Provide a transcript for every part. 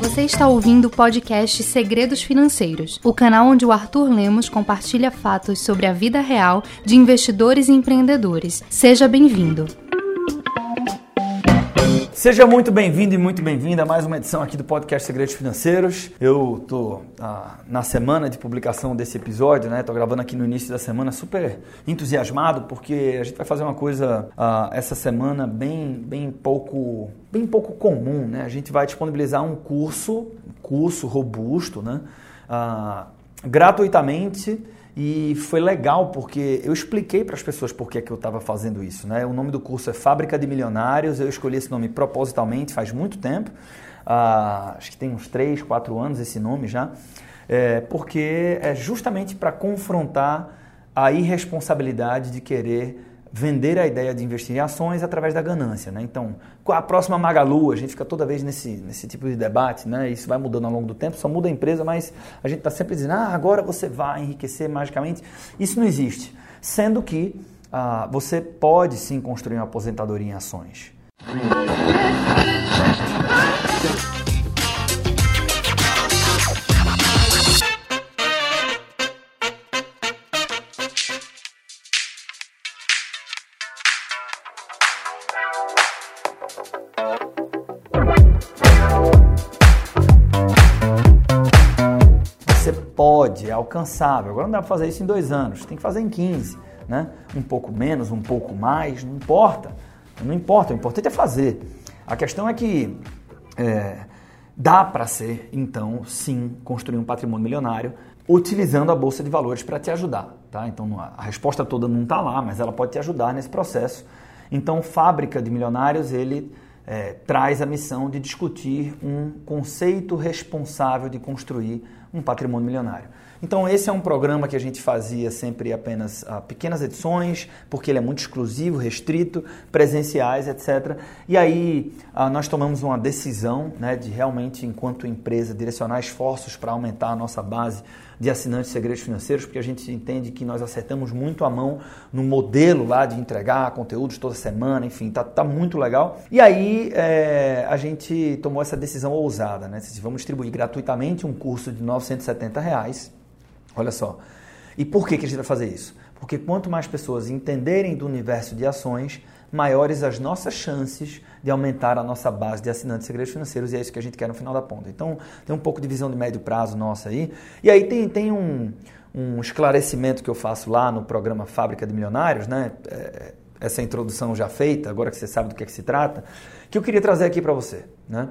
Você está ouvindo o podcast Segredos Financeiros, o canal onde o Arthur Lemos compartilha fatos sobre a vida real de investidores e empreendedores. Seja bem-vindo. Seja muito bem-vindo e muito bem-vinda a mais uma edição aqui do podcast Segredos Financeiros. Eu tô ah, na semana de publicação desse episódio, né? Tô gravando aqui no início da semana, super entusiasmado porque a gente vai fazer uma coisa ah, essa semana bem, bem pouco, bem pouco comum, né? A gente vai disponibilizar um curso, curso robusto, né? Ah, gratuitamente e foi legal porque eu expliquei para as pessoas por que, eu estava fazendo isso. Né? O nome do curso é Fábrica de Milionários. Eu escolhi esse nome propositalmente faz muito tempo. Ah, acho que tem uns 3, 4 anos esse nome já. É, porque é justamente para confrontar a irresponsabilidade de querer vender a ideia de investir em ações através da ganância. Né? Então, a próxima Magalu? A gente fica toda vez nesse, nesse tipo de debate, né? isso vai mudando ao longo do tempo, só muda a empresa, mas a gente está sempre dizendo, ah, agora você vai enriquecer magicamente. Isso não existe. Sendo que ah, você pode sim construir uma aposentadoria em ações. Alcançável. Agora não dá para fazer isso em dois anos, tem que fazer em 15, né? Um pouco menos, um pouco mais, não importa. Não importa, o importante é fazer. A questão é que é, dá para ser, então, sim, construir um patrimônio milionário utilizando a bolsa de valores para te ajudar, tá? Então a resposta toda não está lá, mas ela pode te ajudar nesse processo. Então, Fábrica de Milionários, ele é, traz a missão de discutir um conceito responsável de construir um patrimônio milionário. Então esse é um programa que a gente fazia sempre apenas uh, pequenas edições, porque ele é muito exclusivo, restrito, presenciais, etc. E aí uh, nós tomamos uma decisão né, de realmente, enquanto empresa, direcionar esforços para aumentar a nossa base de assinantes de segredos financeiros, porque a gente entende que nós acertamos muito a mão no modelo lá de entregar conteúdos toda semana, enfim, tá, tá muito legal. E aí é, a gente tomou essa decisão ousada, né? Vamos distribuir gratuitamente um curso de 970 reais. Olha só. E por que, que a gente vai fazer isso? Porque quanto mais pessoas entenderem do universo de ações, maiores as nossas chances de aumentar a nossa base de assinantes de segredos financeiros e é isso que a gente quer no final da ponta. Então, tem um pouco de visão de médio prazo nossa aí. E aí tem, tem um, um esclarecimento que eu faço lá no programa Fábrica de Milionários, né? É, essa introdução já feita, agora que você sabe do que é que se trata, que eu queria trazer aqui para você, né?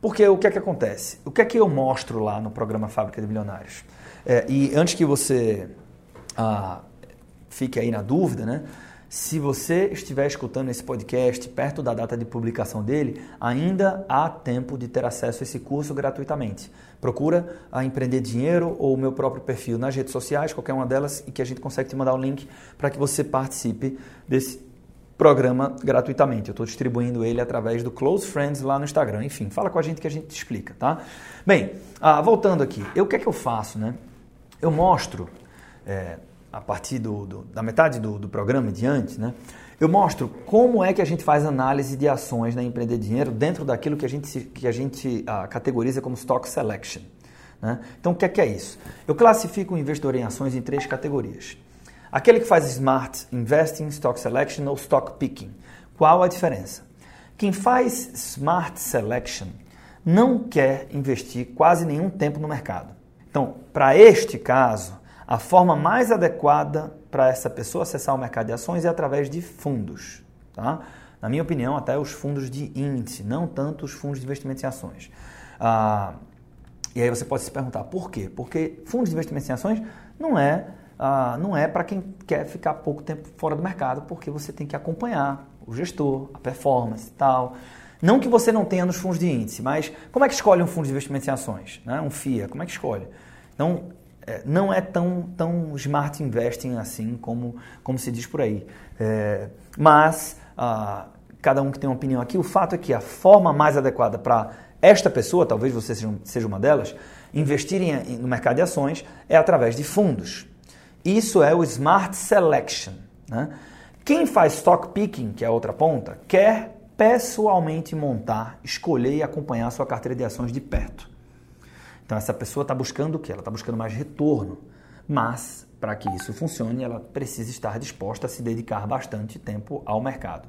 Porque o que é que acontece? O que é que eu mostro lá no programa Fábrica de Milionários? É, e antes que você ah, fique aí na dúvida, né? Se você estiver escutando esse podcast perto da data de publicação dele, ainda há tempo de ter acesso a esse curso gratuitamente. Procura a Empreender Dinheiro ou o meu próprio perfil nas redes sociais, qualquer uma delas, e que a gente consegue te mandar o link para que você participe desse programa gratuitamente. Eu estou distribuindo ele através do Close Friends lá no Instagram. Enfim, fala com a gente que a gente te explica, tá? Bem, ah, voltando aqui, eu, o que é que eu faço, né? Eu mostro é, a partir do, do, da metade do, do programa e diante, né, eu mostro como é que a gente faz análise de ações na Empreender Dinheiro dentro daquilo que a gente, que a gente ah, categoriza como Stock Selection. Né? Então, o que é, que é isso? Eu classifico o investidor em ações em três categorias. Aquele que faz Smart Investing, Stock Selection ou Stock Picking. Qual a diferença? Quem faz Smart Selection não quer investir quase nenhum tempo no mercado. Então, para este caso, a forma mais adequada para essa pessoa acessar o mercado de ações é através de fundos. Tá? Na minha opinião, até os fundos de índice, não tanto os fundos de investimentos em ações. Ah, e aí você pode se perguntar por quê? Porque fundos de investimentos em ações não é, ah, não é para quem quer ficar pouco tempo fora do mercado, porque você tem que acompanhar o gestor, a performance e tal. Não que você não tenha nos fundos de índice, mas como é que escolhe um fundo de investimentos em ações? Né? Um FIA, como é que escolhe? Então, é, não é tão, tão smart investing assim como, como se diz por aí. É, mas, ah, cada um que tem uma opinião aqui, o fato é que a forma mais adequada para esta pessoa, talvez você seja, seja uma delas, investir em, no mercado de ações é através de fundos. Isso é o Smart Selection. Né? Quem faz stock picking, que é a outra ponta, quer pessoalmente montar, escolher e acompanhar sua carteira de ações de perto. Então essa pessoa está buscando o quê? Ela está buscando mais retorno. Mas, para que isso funcione, ela precisa estar disposta a se dedicar bastante tempo ao mercado.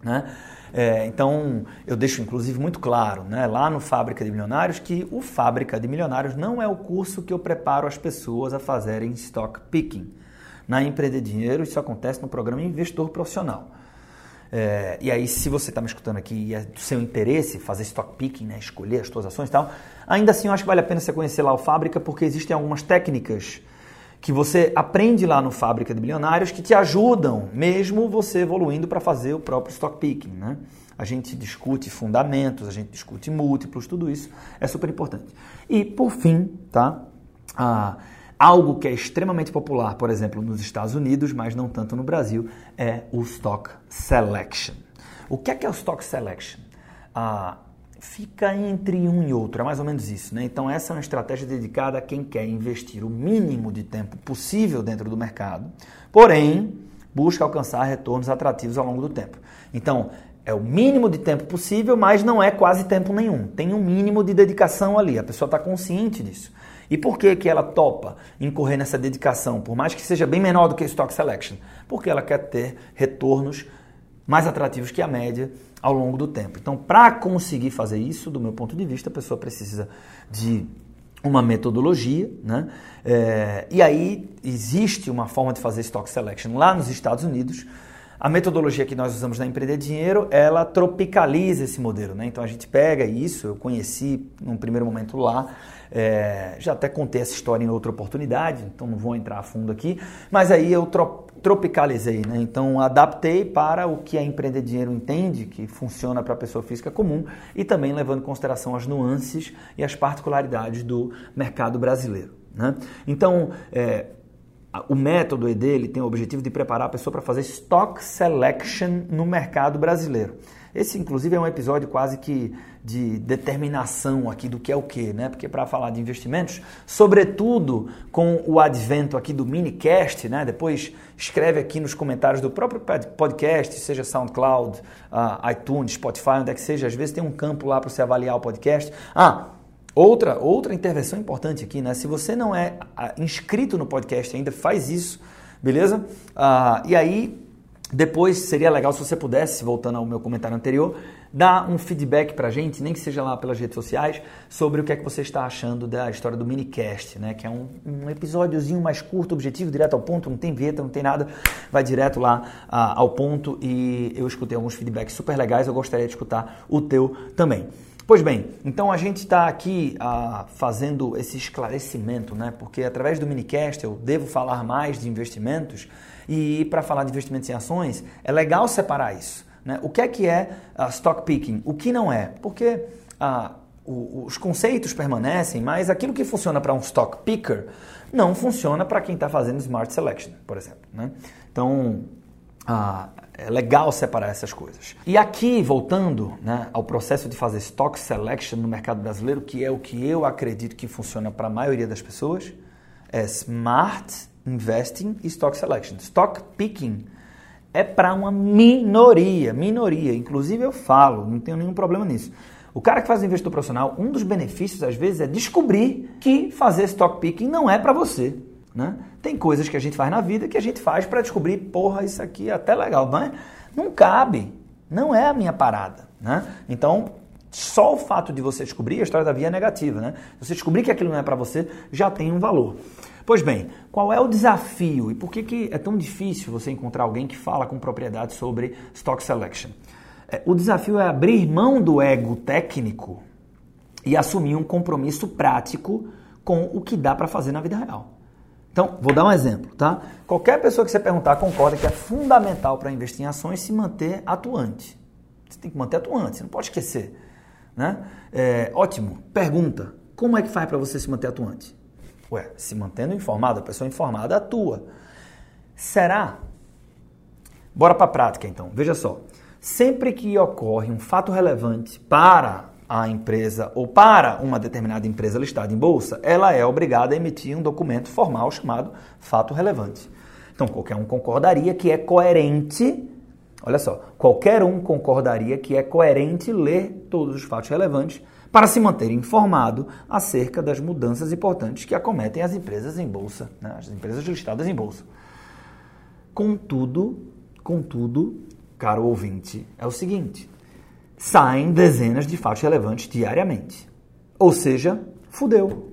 Né? É, então, eu deixo inclusive muito claro né, lá no Fábrica de Milionários que o Fábrica de Milionários não é o curso que eu preparo as pessoas a fazerem stock picking. Na Empreender Dinheiro, isso acontece no programa Investor Profissional. É, e aí, se você está me escutando aqui e é do seu interesse fazer stock picking, né, escolher as suas ações e tal, ainda assim eu acho que vale a pena você conhecer lá o Fábrica, porque existem algumas técnicas que você aprende lá no Fábrica de Bilionários que te ajudam, mesmo você evoluindo para fazer o próprio stock picking. Né? A gente discute fundamentos, a gente discute múltiplos, tudo isso é super importante. E por fim, tá? Ah, algo que é extremamente popular, por exemplo, nos Estados Unidos, mas não tanto no Brasil, é o stock selection. O que é, que é o stock selection? Ah, fica entre um e outro, é mais ou menos isso. Né? Então, essa é uma estratégia dedicada a quem quer investir o mínimo de tempo possível dentro do mercado, porém, busca alcançar retornos atrativos ao longo do tempo. Então, é o mínimo de tempo possível, mas não é quase tempo nenhum. Tem um mínimo de dedicação ali, a pessoa está consciente disso. E por que, que ela topa incorrer nessa dedicação, por mais que seja bem menor do que Stock Selection? Porque ela quer ter retornos mais atrativos que a média ao longo do tempo. Então, para conseguir fazer isso, do meu ponto de vista, a pessoa precisa de uma metodologia, né? É, e aí existe uma forma de fazer stock selection lá nos Estados Unidos. A metodologia que nós usamos na Empreender Dinheiro, ela tropicaliza esse modelo, né? Então a gente pega isso, eu conheci num primeiro momento lá, é, já até contei essa história em outra oportunidade, então não vou entrar a fundo aqui, mas aí eu tropicalizei, né? Então adaptei para o que a Empreender Dinheiro entende que funciona para a pessoa física comum e também levando em consideração as nuances e as particularidades do mercado brasileiro. Né? Então, é, o método dele tem o objetivo de preparar a pessoa para fazer stock selection no mercado brasileiro. Esse, inclusive, é um episódio quase que de determinação aqui do que é o que, né? Porque para falar de investimentos, sobretudo com o advento aqui do minicast, né? Depois escreve aqui nos comentários do próprio podcast, seja SoundCloud, uh, iTunes, Spotify, onde é que seja. Às vezes tem um campo lá para você avaliar o podcast. Ah, outra outra intervenção importante aqui, né? Se você não é uh, inscrito no podcast ainda, faz isso, beleza? Uh, e aí depois seria legal se você pudesse, voltando ao meu comentário anterior, dar um feedback pra gente, nem que seja lá pelas redes sociais, sobre o que é que você está achando da história do minicast, né? Que é um, um episódiozinho mais curto, objetivo, direto ao ponto, não tem vinheta, não tem nada, vai direto lá uh, ao ponto e eu escutei alguns feedbacks super legais, eu gostaria de escutar o teu também. Pois bem, então a gente está aqui uh, fazendo esse esclarecimento, né? Porque através do minicast eu devo falar mais de investimentos e para falar de investimentos em ações, é legal separar isso. Né? O que é que é uh, stock picking? O que não é? Porque uh, o, os conceitos permanecem, mas aquilo que funciona para um stock picker não funciona para quem está fazendo smart selection, por exemplo. Né? Então, uh, é legal separar essas coisas. E aqui, voltando né, ao processo de fazer stock selection no mercado brasileiro, que é o que eu acredito que funciona para a maioria das pessoas, é smart investing e stock selection. Stock picking é para uma minoria, minoria. Inclusive eu falo, não tenho nenhum problema nisso. O cara que faz investidor profissional, um dos benefícios às vezes é descobrir que fazer stock picking não é para você. Né? Tem coisas que a gente faz na vida que a gente faz para descobrir, porra, isso aqui é até legal, mas não cabe, não é a minha parada. Né? Então, só o fato de você descobrir, a história da via é negativa. Né? Você descobrir que aquilo não é para você já tem um valor. Pois bem, qual é o desafio e por que, que é tão difícil você encontrar alguém que fala com propriedade sobre stock selection? É, o desafio é abrir mão do ego técnico e assumir um compromisso prático com o que dá para fazer na vida real. Então, vou dar um exemplo, tá? Qualquer pessoa que você perguntar concorda que é fundamental para investir em ações se manter atuante. Você tem que manter atuante, você não pode esquecer. Né? É, ótimo. Pergunta: como é que faz para você se manter atuante? Ué, se mantendo informado, a pessoa informada atua. Será? Bora para a prática então. Veja só. Sempre que ocorre um fato relevante para a empresa ou para uma determinada empresa listada em bolsa, ela é obrigada a emitir um documento formal chamado fato relevante. Então, qualquer um concordaria que é coerente Olha só, qualquer um concordaria que é coerente ler todos os fatos relevantes para se manter informado acerca das mudanças importantes que acometem as empresas em bolsa, né? as empresas listadas em bolsa. Contudo, contudo, caro ouvinte, é o seguinte: saem dezenas de fatos relevantes diariamente. Ou seja, fudeu.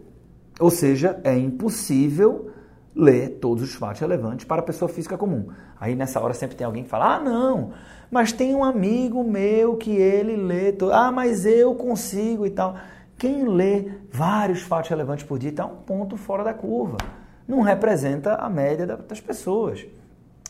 Ou seja, é impossível ler todos os fatos relevantes para a pessoa física comum. Aí nessa hora sempre tem alguém que fala: ah, não, mas tem um amigo meu que ele lê. To... Ah, mas eu consigo e tal. Quem lê vários fatos relevantes por dia está um ponto fora da curva. Não representa a média das pessoas.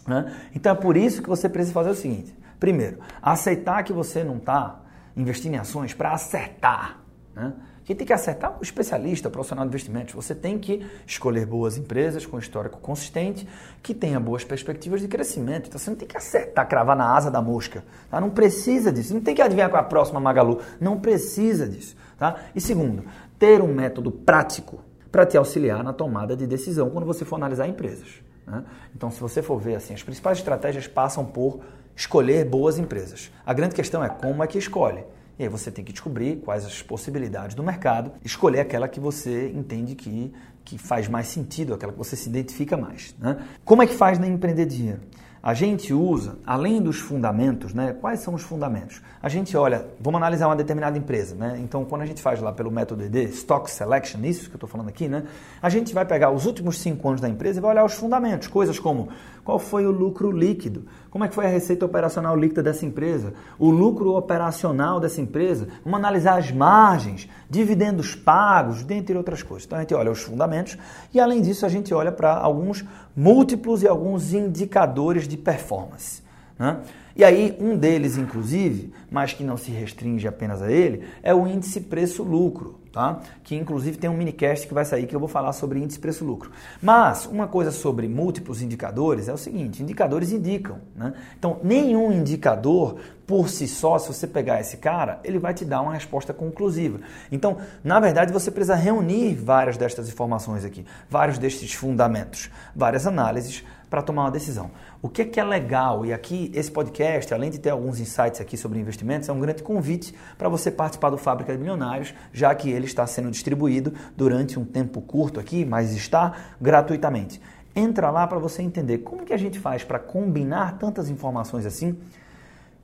Né? Então é por isso que você precisa fazer o seguinte: primeiro, aceitar que você não está investindo em ações para acertar. Né? Quem tem que acertar é o especialista, o profissional de investimentos. Você tem que escolher boas empresas com histórico consistente, que tenha boas perspectivas de crescimento. Então você não tem que acertar, cravar na asa da mosca. Tá? Não precisa disso. Não tem que adivinhar com a próxima Magalu. Não precisa disso. Tá? E segundo, ter um método prático para te auxiliar na tomada de decisão quando você for analisar empresas. Né? Então, se você for ver assim, as principais estratégias passam por escolher boas empresas. A grande questão é como é que escolhe. E aí você tem que descobrir quais as possibilidades do mercado, escolher aquela que você entende que, que faz mais sentido, aquela que você se identifica mais. Né? Como é que faz na Empreender Dinheiro? A gente usa, além dos fundamentos, né? Quais são os fundamentos? A gente olha, vamos analisar uma determinada empresa, né? Então, quando a gente faz lá pelo método ED, Stock Selection, isso que eu estou falando aqui, né? A gente vai pegar os últimos cinco anos da empresa e vai olhar os fundamentos, coisas como qual foi o lucro líquido, como é que foi a receita operacional líquida dessa empresa, o lucro operacional dessa empresa, vamos analisar as margens, dividendos pagos, dentre outras coisas. Então, a gente olha os fundamentos e, além disso, a gente olha para alguns múltiplos e alguns indicadores de performance. Né? E aí, um deles, inclusive, mas que não se restringe apenas a ele, é o índice preço-lucro, tá? que inclusive tem um minicast que vai sair que eu vou falar sobre índice preço-lucro. Mas uma coisa sobre múltiplos indicadores é o seguinte: indicadores indicam. Né? Então, nenhum indicador por si só, se você pegar esse cara, ele vai te dar uma resposta conclusiva. Então, na verdade, você precisa reunir várias destas informações aqui, vários destes fundamentos, várias análises para tomar uma decisão. O que é que é legal? E aqui, esse podcast, além de ter alguns insights aqui sobre investimentos, é um grande convite para você participar do Fábrica de Milionários, já que ele está sendo distribuído durante um tempo curto aqui, mas está gratuitamente. Entra lá para você entender como que a gente faz para combinar tantas informações assim,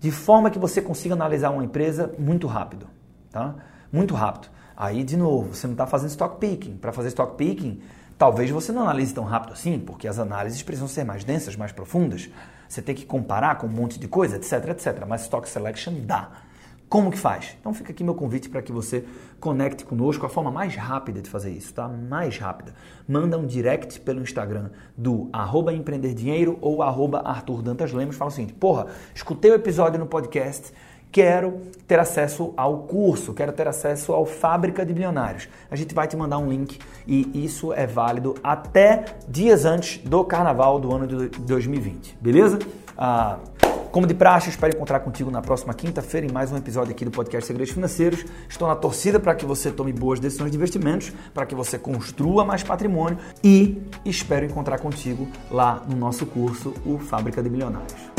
de forma que você consiga analisar uma empresa muito rápido, tá? Muito rápido. Aí, de novo, você não está fazendo stock picking. Para fazer stock picking, Talvez você não analise tão rápido assim, porque as análises precisam ser mais densas, mais profundas. Você tem que comparar com um monte de coisa, etc, etc. Mas Stock Selection dá. Como que faz? Então fica aqui meu convite para que você conecte conosco a forma mais rápida de fazer isso, tá? Mais rápida. Manda um direct pelo Instagram do arroba ou arroba Arthur Dantas Lemos. Fala o seguinte, porra, escutei o episódio no podcast, quero ter acesso ao curso, quero ter acesso ao Fábrica de Bilionários. A gente vai te mandar um link e isso é válido até dias antes do carnaval do ano de 2020, beleza? Ah, como de praxe, espero encontrar contigo na próxima quinta-feira em mais um episódio aqui do podcast Segredos Financeiros. Estou na torcida para que você tome boas decisões de investimentos, para que você construa mais patrimônio e espero encontrar contigo lá no nosso curso, o Fábrica de Milionários.